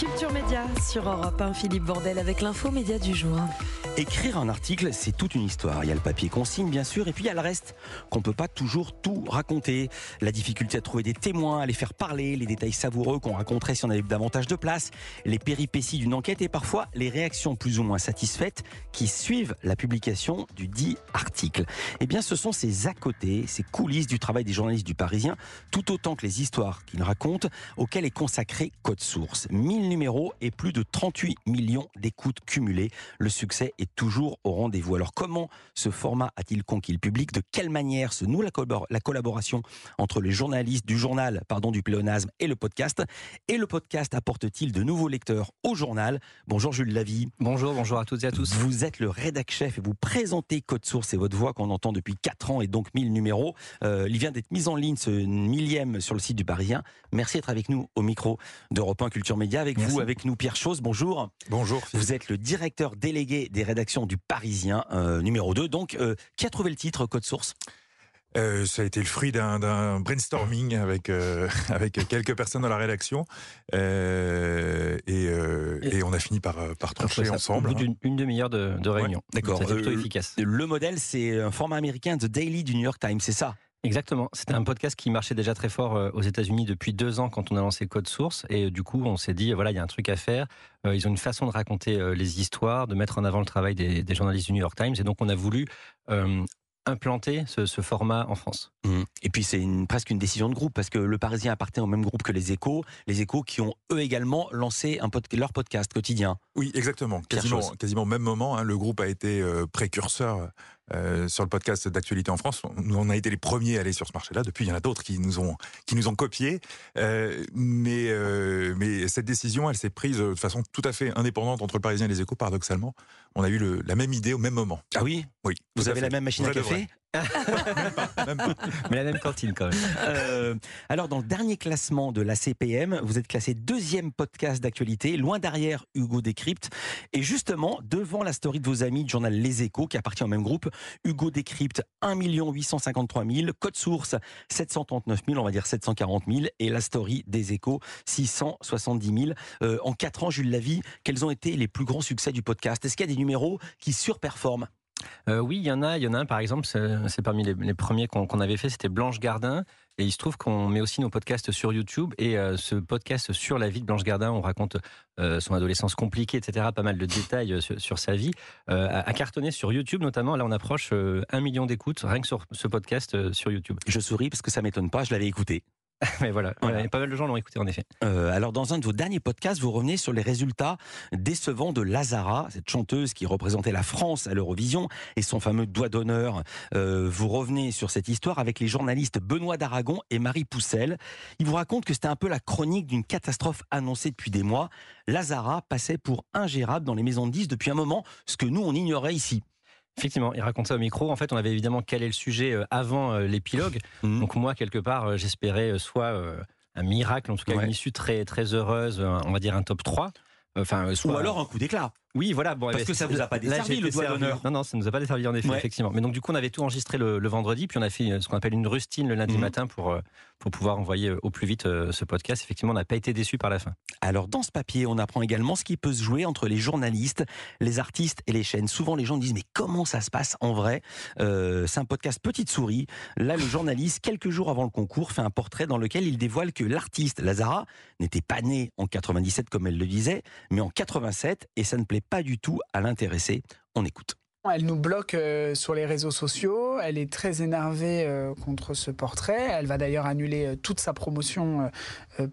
Culture Média sur Europe 1, Philippe Bordel avec l'info média du jour. Écrire un article, c'est toute une histoire. Il y a le papier qu'on signe, bien sûr, et puis il y a le reste, qu'on peut pas toujours tout raconter. La difficulté à trouver des témoins, à les faire parler, les détails savoureux qu'on raconterait si on avait davantage de place, les péripéties d'une enquête et parfois les réactions plus ou moins satisfaites qui suivent la publication du dit article. Eh bien, ce sont ces à côté, ces coulisses du travail des journalistes du Parisien, tout autant que les histoires qu'ils racontent, auxquelles est consacré Code Source. 1000 numéros et plus de 38 millions d'écoutes cumulées. Le succès est toujours au rendez-vous. Alors comment ce format a-t-il conquis le public? De quelle manière se noue la, collaboration entre les journalistes du journal, pardon, du pléonasme et le podcast? Et le podcast apporte-t-il de nouveaux lecteurs au journal? Bonjour Jules Lavie. Bonjour, bonjour à toutes et à tous. Vous êtes le rédac chef et vous présentez Code Source et votre voix qu'on entend depuis 4 ans et donc 1000 numéros. Euh, il vient d'être mis en ligne ce millième sur le site du Parisien. Merci d'être avec nous au micro d'Europe 1 Culture Média. Avec vous, avec nous Pierre Chose. Bonjour. Bonjour. Vous êtes le directeur délégué des rédaction du Parisien, euh, numéro 2. Donc, euh, qui a trouvé le titre Code Source? Euh, ça a été le fruit d'un brainstorming avec avec quelques personnes dans la rédaction et, on a fini par par trancher ensemble. Au bout d'une demi-heure de, réunion. D'accord. C'était plutôt efficace. Le modèle, c'est un format américain, The Daily du New York Times, c'est ça? Exactement. C'était un podcast qui marchait déjà très fort euh, aux États-Unis depuis deux ans quand on a lancé Code Source. Et euh, du coup, on s'est dit, voilà, il y a un truc à faire. Euh, ils ont une façon de raconter les histoires, de mettre en avant le travail des, journalistes du New York Times. Et donc, on a voulu implanter ce, format en France. Mmh. Et puis c'est presque une décision de groupe parce que le Parisien appartient au même groupe que les Échos, les Échos qui ont eux également lancé un leur podcast quotidien. Oui, exactement, quasiment, quasiment au même moment. Hein, le groupe a été précurseur euh, sur le podcast d'actualité en France. Nous, on a été les premiers à aller sur ce marché-là. Depuis, il y en a d'autres qui nous ont qui nous ont copié. Euh, mais euh, mais cette décision, elle s'est prise de façon tout à fait indépendante entre le Parisien et les Échos. Paradoxalement, on a eu le, la même idée au même moment. Ah oui, oui. Vous avez la même machine à café? Mais la même cantine quand même. Euh, alors dans le dernier classement de la CPM, vous êtes classé deuxième podcast d'actualité, loin derrière Hugo Décrypte. Et justement, devant la story de vos amis du journal Les Échos, qui appartient au même groupe, Hugo Décrypte 1 853 000, Code Source 739 000, on va dire 740 000, et la story des Échos 670 000. Euh, en 4 ans, Jules Lavie, quels ont été les plus grands succès du podcast? Est-ce qu'il y a des numéros qui surperforment? Euh, oui, il y en a. Il y en a un, par exemple, c'est parmi les, premiers qu'on avait fait, c'était Blanche Gardin. Et il se trouve qu'on met aussi nos podcasts sur YouTube. Et euh, ce podcast sur la vie de Blanche Gardin, on raconte euh, son adolescence compliquée, etc. Pas mal de détails sur, sa vie. a, cartonné sur YouTube, notamment. Là, on approche un million d'écoutes rien que sur ce podcast sur YouTube. Je souris parce que ça m'étonne pas. Je l'avais écouté. Mais voilà, pas mal de gens l'ont écouté en effet. Euh, alors dans un de vos derniers podcasts, vous revenez sur les résultats décevants de Lazara, cette chanteuse qui représentait la France à l'Eurovision et son fameux doigt d'honneur. Euh, vous revenez sur cette histoire avec les journalistes Benoît d'Aragon et Marie Poussel. Ils vous racontent que c'était un peu la chronique d'une catastrophe annoncée depuis des mois. Lazara passait pour ingérable dans les maisons de 10 depuis un moment, ce que nous on ignorait ici. Effectivement, il raconte ça au micro. En fait, on avait évidemment calé le sujet euh, avant euh, l'épilogue. Mhm. Donc moi, quelque part, euh, j'espérais soit un miracle, en tout cas une issue très, très heureuse, on va dire un top 3. Enfin, soit... Ou alors un coup d'éclat. Oui, voilà. Bon, Parce que ça vous a pas desservi le doigt d'honneur. Non, non, ça nous a pas desservi en effet, effectivement. Mais donc du coup, on avait tout enregistré le, vendredi, puis on a fait ce qu'on appelle une rustine le lundi mhm. matin pour pour pouvoir envoyer au plus vite ce podcast. Effectivement, on n'a pas été déçu par la fin. Alors dans ce papier, on apprend également ce qui peut se jouer entre les journalistes, les artistes et les chaînes. Souvent, les gens disent mais comment ça se passe en vrai? Euh, C'est un podcast petite souris. Là, le journaliste, quelques jours avant le concours, fait un portrait dans lequel il dévoile que l'artiste Lazara n'était pas né en 97 comme elle le disait, mais en 87 et ça ne plaît pas du tout à l'intéressé. On écoute. Elle nous bloque euh, sur les réseaux sociaux, elle est très énervée euh, contre ce portrait, elle va d'ailleurs annuler euh, toute sa promotion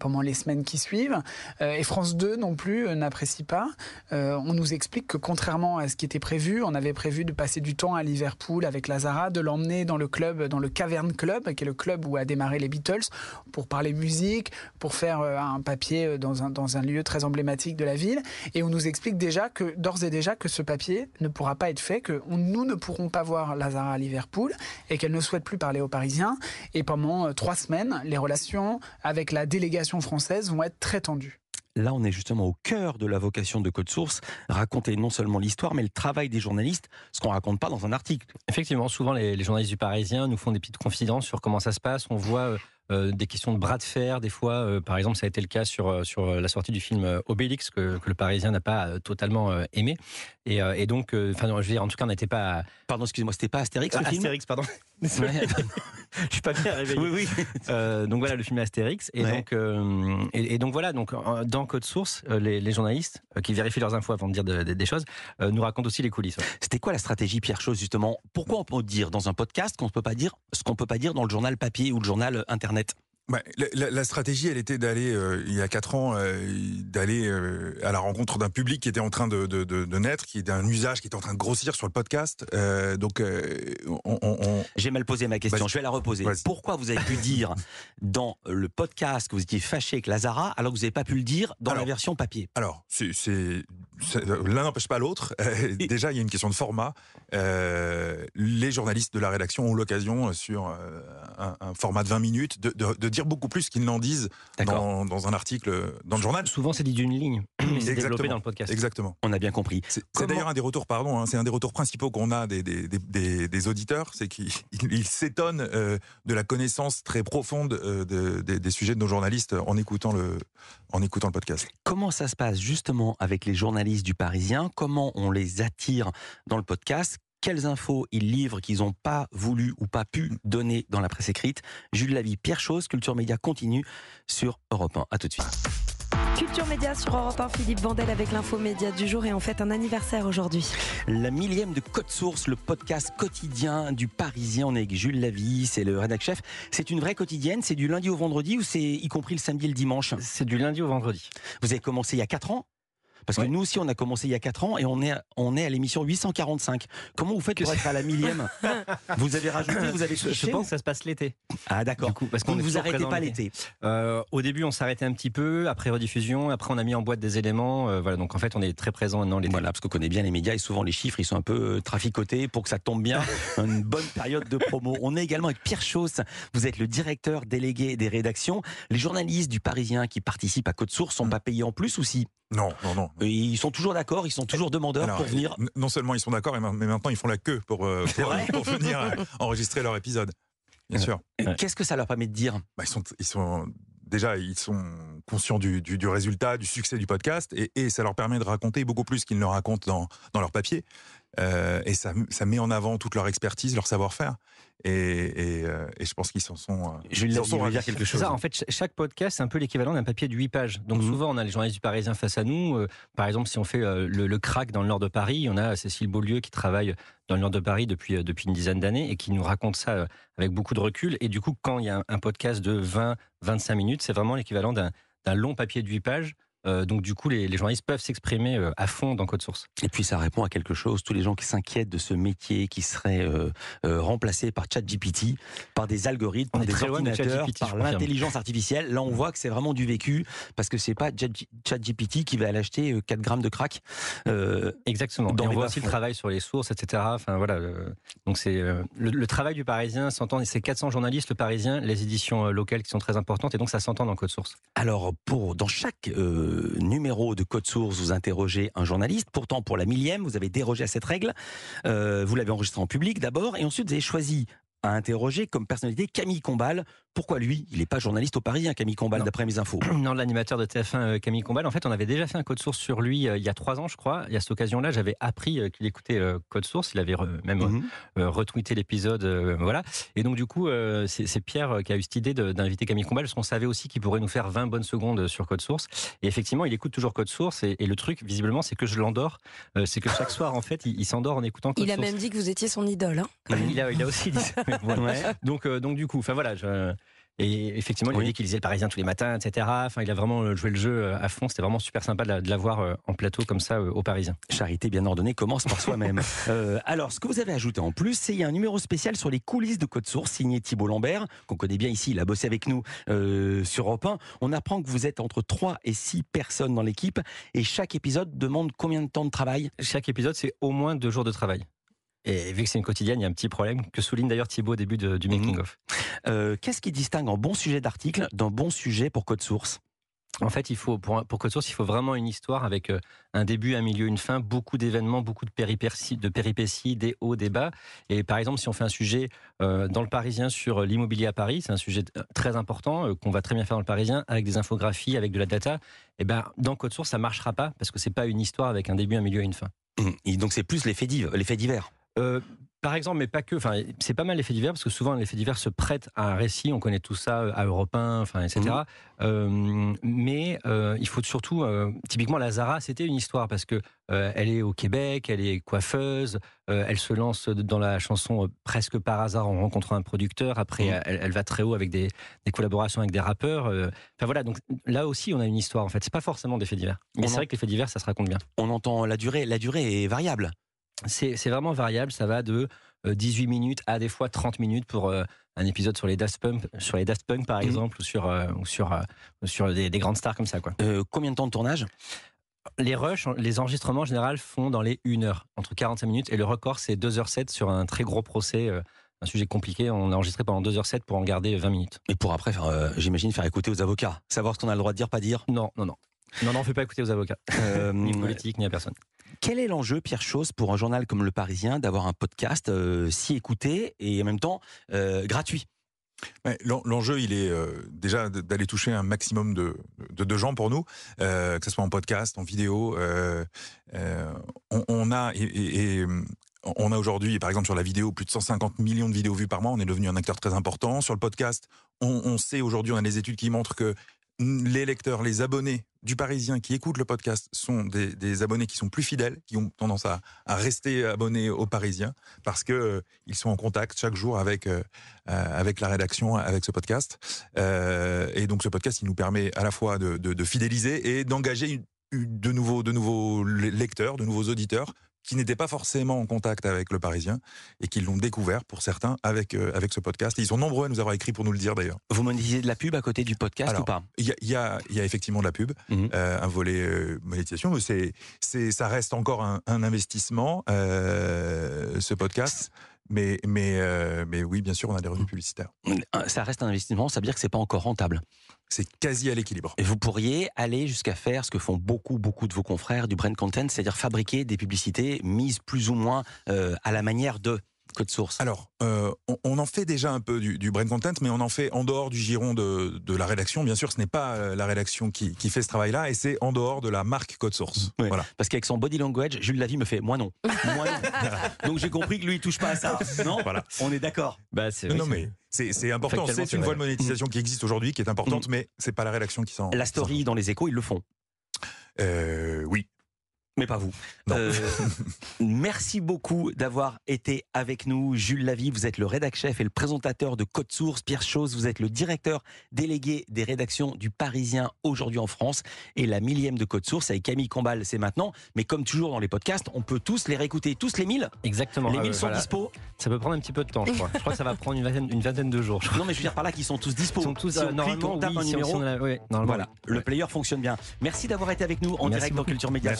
pendant les semaines qui suivent. et France 2 non plus n'apprécie pas. on nous explique que contrairement à ce qui était prévu, on avait prévu de passer du temps à Liverpool avec Lazara, de l'emmener dans le club, dans le Cavern Club, qui est le club où a démarré les Beatles, pour parler musique, pour faire un papier dans un, dans un lieu très emblématique de la ville. Et on nous explique déjà que, d'ores et déjà, que ce papier ne pourra pas être fait que nous ne pourrons pas voir Lazara à Liverpool et qu'elle ne souhaite plus parler aux Parisiens. Et pendant euh, trois semaines, les relations avec la délégation française vont être très tendues. Là, on est justement au cœur de la vocation de Code Source, raconter non seulement l'histoire, mais le travail des journalistes, ce qu'on raconte pas dans un article. Effectivement, souvent les, journalistes du Parisien nous font des petites confidences sur comment ça se passe. On voit euh, des questions de bras de fer, des fois. par exemple, ça a été le cas sur, sur la sortie du film Obélix, que, le Parisien n'a pas totalement aimé. Et, donc, enfin, je veux dire, en tout cas, on n'était pas. Pardon, excusez-moi, c'était pas Astérix le film Astérix, pardon. je suis pas bien réveillé. Oui, oui. donc voilà, le film Astérix. Et, donc, et, donc voilà, donc, dans Code Source, les, journalistes qui vérifient leurs infos avant de dire des choses nous racontent aussi les coulisses. C'était quoi la stratégie, Pierre Chose, justement? Pourquoi on peut dire dans un podcast qu'on ne peut pas dire ce qu'on peut pas dire dans le journal papier ou le journal internet? it. Bah, la, stratégie, elle était d'aller, euh, il y a quatre ans, euh, d'aller euh, à la rencontre d'un public qui était en train de, de, de, naître, qui était un usage qui était en train de grossir sur le podcast. donc, on, j'ai mal posé ma question. Je vais la reposer. Pourquoi vous avez pu dire dans le podcast que vous étiez fâché avec Lazara, alors que vous n'avez pas pu le dire dans la version papier? Alors, c'est, l'un n'empêche pas l'autre. Déjà, il y a une question de format. les journalistes de la rédaction ont l'occasion sur un, un, format de 20 minutes de, de dire beaucoup plus qu'ils n'en disent dans, un article dans le journal. Souvent, c'est dit d'une ligne, c'est développé dans le podcast. Exactement. On a bien compris. C'est d'ailleurs un des retours, pardon, hein, c'est un des retours principaux qu'on a des, des, auditeurs, c'est qu'ils s'étonnent euh, de la connaissance très profonde euh, des, sujets de nos journalistes en écoutant le, en écoutant le podcast. Comment ça se passe justement avec les journalistes du Parisien? Comment on les attire dans le podcast? Quelles infos ils livrent qu'ils n'ont pas voulu ou pas pu donner dans la presse écrite. Jules Lavie, Pierre Chose, Culture Média continue sur Europe 1. À tout de suite. Culture Média sur Europe 1, Philippe Vandel avec l'info média du jour et en fait un anniversaire aujourd'hui. La millième de Code Source, le podcast quotidien du Parisien. On est avec Jules Lavie, c'est le rédac chef. C'est une vraie quotidienne, c'est du lundi au vendredi ou c'est y compris le samedi et le dimanche? C'est du lundi au vendredi. Vous avez commencé il y a 4 ans? Parce que nous aussi, on a commencé il y a 4 ans et on est, on est à l'émission 845. Comment vous faites pour être à la millième? Vous avez rajouté, vous avez Je pense que ça se passe l'été. Ah d'accord. Parce qu'on ne vous arrêtez pas l'été. Euh, au début, on s'arrêtait un petit peu, après rediffusion, après on a mis en boîte des éléments. Euh, voilà, donc en fait, on est très présent maintenant l'été. Voilà, parce qu'on connaît bien les médias et souvent les chiffres, ils sont un peu euh, traficotés pour que ça tombe bien. Une bonne période de promo. On est également avec Pierre Chauss. Vous êtes le directeur délégué des rédactions. Les journalistes du Parisien qui participent à Code Source sont mm. pas payés en plus ou si? Non, non, non. Ils sont toujours d'accord, ils sont toujours demandeurs pour venir. Non seulement ils sont d'accord, mais maintenant ils font la queue pour, euh, pour, venir euh, enregistrer leur épisode. Bien sûr. Qu'est-ce que ça leur permet de dire? Bah, ils, sont, ils sont déjà ils sont conscients du, du, résultat, du succès du podcast, et, et, ça leur permet de raconter beaucoup plus qu'ils ne racontent dans, dans leur papier. Euh, et ça, ça, met en avant toute leur expertise, leur savoir-faire. Et, et, euh, et, je pense qu'ils s'en sont. Euh, je vais dire quelque chose. Ça, en fait, chaque podcast, c'est un peu l'équivalent d'un papier de 8 pages. Donc mhm. souvent, on a les journalistes du Parisien face à nous. par exemple, si on fait le, le, crack dans le nord de Paris, on a Cécile Beaulieu qui travaille dans le nord de Paris depuis, depuis une dizaine d'années et qui nous raconte ça avec beaucoup de recul. Et du coup, quand il y a un, un podcast de 20-25 minutes, c'est vraiment l'équivalent d'un long papier de 8 pages euh, donc du coup, les, journalistes peuvent s'exprimer euh, à fond dans Code Source. Et puis ça répond à quelque chose. Tous les gens qui s'inquiètent de ce métier qui serait euh, remplacé par ChatGPT, par des algorithmes, par des ordinateurs, par l'intelligence artificielle, là on voit que c'est vraiment du vécu parce que c'est pas ChatGPT qui va aller acheter 4 grammes de crack. Exactement. on voit aussi le travail sur les sources, etc. Enfin voilà. donc c'est le, travail du Parisien s'entend. C'est 400 journalistes, le Parisien, les éditions locales qui sont très importantes et donc ça s'entend dans Code Source. Alors pour dans chaque numéro de Code Source, vous interrogez un journaliste. Pourtant, pour la millième, vous avez dérogé à cette règle. Euh, vous l'avez enregistré en public d'abord, et ensuite vous avez choisi à interroger comme personnalité Camille Combal, pourquoi lui Il n'est pas journaliste au Paris, hein, Camille Combal, d'après mes infos. Non, l'animateur de TF1, euh, Camille Combal. En fait, on avait déjà fait un code source sur lui euh, il y a trois ans, je crois. Et à cette occasion-là, j'avais appris euh, qu'il écoutait code source. Il avait même mhm. retweeté l'épisode. voilà. Et donc, du coup, c'est Pierre qui a eu cette idée d'inviter Camille Combal, parce qu'on savait aussi qu'il pourrait nous faire 20 bonnes secondes sur code source. Et effectivement, il écoute toujours code source. Et, le truc, visiblement, c'est que je l'endors. c'est que chaque soir, en fait, il, s'endort en écoutant code source. Il a même dit que vous étiez son idole. Hein. il, a, il, a, aussi dit ça. donc, donc, du coup, enfin voilà. Je, et effectivement, il a dit qu'il lisait le Parisien tous les matins, etc. Enfin, il a vraiment euh, joué le jeu euh, à fond. C'était vraiment super sympa de l'avoir euh, en plateau comme ça au Parisien. Charité bien ordonnée commence par soi-même. alors, ce que vous avez ajouté en plus, c'est il y a un numéro spécial sur les coulisses de Code Source signé Thibault Lambert, qu'on connaît bien ici. Il a bossé avec nous sur Europe 1. On apprend que vous êtes entre 3 et 6 personnes dans l'équipe et chaque épisode demande combien de temps de travail? Chaque épisode, c'est au moins deux jours de travail. Et vu que c'est une quotidienne, il y a un petit problème que souligne d'ailleurs Thibaut au début du making-of. Euh, qu'est-ce qui distingue un bon sujet d'article d'un bon sujet pour code source? En fait, il faut pour, pour Code Source, il faut vraiment une histoire avec euh, un début, un milieu, une fin, beaucoup d'événements, beaucoup de péripéties, de péripéties, des hauts, des bas. Et par exemple, si on fait un sujet euh, dans le Parisien sur l'immobilier à Paris, c'est un sujet très important qu'on va très bien faire dans le Parisien avec des infographies, avec de la data. Et eh ben dans Code Source, ça marchera pas parce que c'est pas une histoire avec un début, un milieu et une fin. Et donc c'est plus l'effet divers. Par exemple, mais pas que. Enfin, c'est pas mal l'effet divers parce que souvent l'effet divers se prête à un récit. On connaît tout ça euh, à Europe 1, enfin, etc. Mhm. Euh, mais euh, il faut surtout, typiquement, la Zara, c'était une histoire parce que elle est au Québec, elle est coiffeuse, elle se lance dans la chanson presque par hasard en rencontrant un producteur. Après, mhm. elle, va très haut avec des, collaborations avec des rappeurs. Enfin voilà, donc là aussi, on a une histoire. En fait, c'est pas forcément d'effet divers, mais c'est vrai que l'effet divers, ça se raconte bien. On entend la durée. La durée est variable c'est vraiment variable. Ça va de 18 euh, minutes à des fois 30 minutes pour euh, un épisode sur les Daft Punk, sur les Daft Punk par mmh. exemple, ou sur, euh, sur, sur des, grandes stars comme ça. Quoi. combien de temps de tournage? Les rushs, les enregistrements en général font dans les 1 heure, entre 45 minutes, et le record c'est 2h07 sur un très gros procès, un sujet compliqué. On a enregistré pendant 2h07 pour en garder 20 minutes. Et pour après, j'imagine, faire écouter aux avocats, savoir ce qu'on a le droit de dire, pas dire? Non, non, non. Non, non, on ne fait pas écouter aux avocats, ni aux politiques, ni à personne. Quel est l'enjeu, Pierre Chose, pour un journal comme Le Parisien, d'avoir un podcast euh, si écouté et en même temps euh, gratuit? L'enjeu, il est euh, déjà d'aller toucher un maximum de, gens pour nous, que ce soit en podcast, en vidéo. On, a a aujourd'hui, par exemple, sur la vidéo, plus de 150 millions de vidéos vues par mois. On est devenu un acteur très important. Sur le podcast, on sait aujourd'hui, on a des études qui montrent que les lecteurs, les abonnés du Parisien qui écoutent le podcast sont des, abonnés qui sont plus fidèles, qui ont tendance à, rester abonnés au Parisien parce que euh, ils sont en contact chaque jour avec euh, euh, avec la rédaction, avec ce podcast. et donc ce podcast, il nous permet à la fois de, fidéliser et d'engager de nouveaux de nouveaux lecteurs, de nouveaux auditeurs qui n'étaient pas forcément en contact avec le Parisien et qui l'ont découvert pour certains avec euh, avec ce podcast. ils sont nombreux à nous avoir écrit pour nous le dire d'ailleurs. Vous monétisez de la pub à côté du podcast ou pas? Il y a, y a, effectivement de la pub, mhm. euh, un volet euh, monétisation, mais c'est c'est ça reste encore un, un investissement ce podcast. Mais, mais, mais oui, bien sûr, on a des revenus publicitaires. Ça reste un investissement, ça veut dire que c'est pas encore rentable c'est quasi à l'équilibre. Et vous pourriez aller jusqu'à faire ce que font beaucoup, beaucoup de vos confrères du brand content, c'est-à-dire fabriquer des publicités mises plus ou moins euh, à la manière de code source Alors, euh, on, en fait déjà un peu du, brand content, mais on en fait en dehors du giron de, la rédaction. Bien sûr, ce n'est pas euh, la rédaction qui, fait ce travail-là, et c'est en dehors de la marque code source. Voilà. Parce qu'avec son body language, Jules Lavie me fait moi non. Moi Donc j'ai compris que lui il touche pas à ça. Non, voilà. On est d'accord. Bah, non, mais c'est important. C'est une voie de monétisation qui existe aujourd'hui, qui est importante, mm. mais c'est pas la rédaction qui s'en. La story dans les échos, ils le font. Euh, oui, mais pas vous. Euh, merci beaucoup d'avoir été avec nous. Jules Lavie, vous êtes le rédac chef et le présentateur de Code Source. Pierre Chose, vous êtes le directeur délégué des rédactions du Parisien aujourd'hui en France. Et la millième de Code Source avec Camille Combal, c'est maintenant. Mais comme toujours dans les podcasts, on peut tous les réécouter, tous les mille. Exactement. Les mille sont dispo. Ça peut prendre un petit peu de temps, je crois. je crois que ça va prendre une vingtaine, une vingtaine de jours. Non, mais je veux dire par là qu'ils sont tous dispo. Ils sont tous, euh, normalement, un numéro. voilà, le player fonctionne bien. Merci d'avoir été avec nous en direct dans Culture Média.